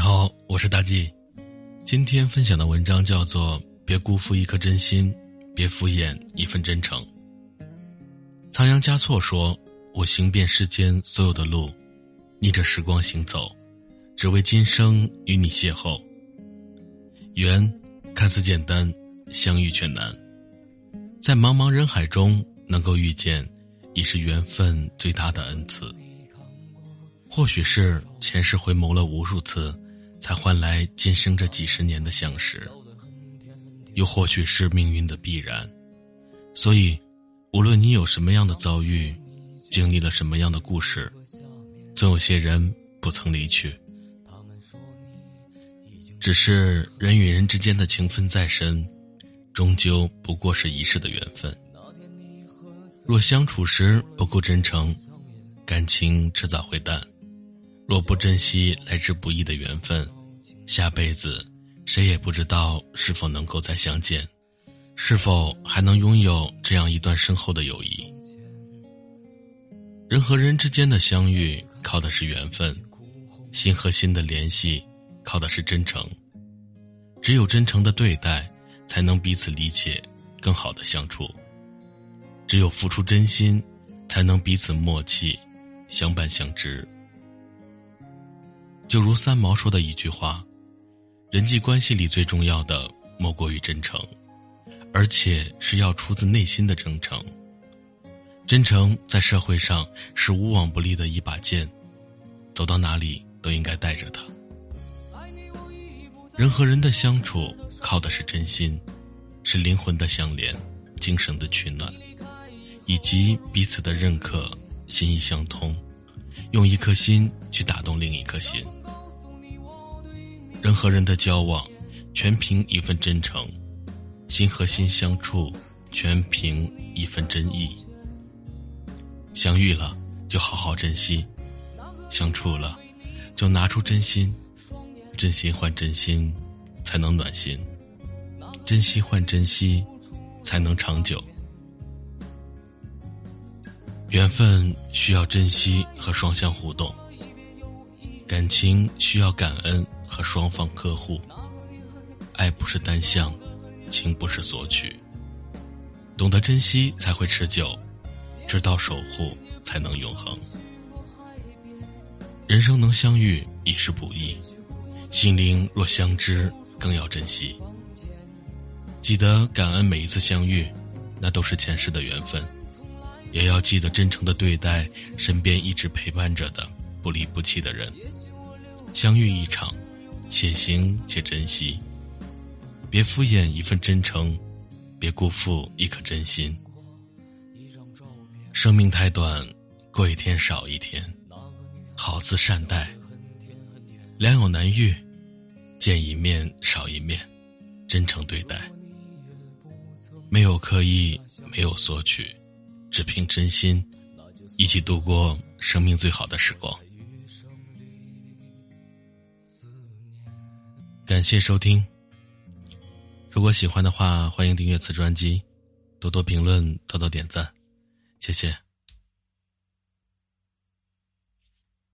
好，我是大 G，今天分享的文章叫做《别辜负一颗真心，别敷衍一份真诚》。仓央嘉措说：“我行遍世间所有的路，逆着时光行走，只为今生与你邂逅。缘看似简单，相遇却难，在茫茫人海中能够遇见，已是缘分最大的恩赐。或许是前世回眸了无数次，才换来今生这几十年的相识；又或许是命运的必然，所以。”无论你有什么样的遭遇，经历了什么样的故事，总有些人不曾离去。只是人与人之间的情分再深，终究不过是一世的缘分。若相处时不够真诚，感情迟早会淡；若不珍惜来之不易的缘分，下辈子谁也不知道是否能够再相见。是否还能拥有这样一段深厚的友谊？人和人之间的相遇靠的是缘分，心和心的联系靠的是真诚。只有真诚的对待，才能彼此理解，更好的相处。只有付出真心，才能彼此默契，相伴相知。就如三毛说的一句话：“人际关系里最重要的，莫过于真诚。”而且是要出自内心的真诚。真诚在社会上是无往不利的一把剑，走到哪里都应该带着它。人和人的相处靠的是真心，是灵魂的相连，精神的取暖，以及彼此的认可，心意相通，用一颗心去打动另一颗心。人和人的交往，全凭一份真诚。心和心相处，全凭一份真意。相遇了，就好好珍惜；相处了，就拿出真心。真心换真心，才能暖心；珍惜换珍惜，才能长久。缘分需要珍惜和双向互动，感情需要感恩和双方呵护。爱不是单向。情不是索取，懂得珍惜才会持久，知道守护才能永恒。人生能相遇已是不易，心灵若相知更要珍惜。记得感恩每一次相遇，那都是前世的缘分，也要记得真诚的对待身边一直陪伴着的不离不弃的人。相遇一场，且行且珍惜。别敷衍一份真诚，别辜负一颗真心。生命太短，过一天少一天，好自善待。良友难遇，见一面少一面，真诚对待。没有刻意，没有索取，只凭真心，一起度过生命最好的时光。感谢收听。如果喜欢的话，欢迎订阅此专辑，多多评论，多多点赞，谢谢。